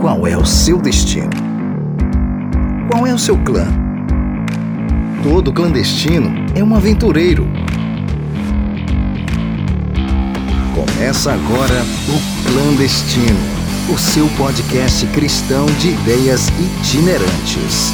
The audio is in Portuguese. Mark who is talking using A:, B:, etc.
A: Qual é o seu destino? Qual é o seu clã? Todo clandestino é um aventureiro. Começa agora o Clandestino, o seu podcast cristão de ideias itinerantes.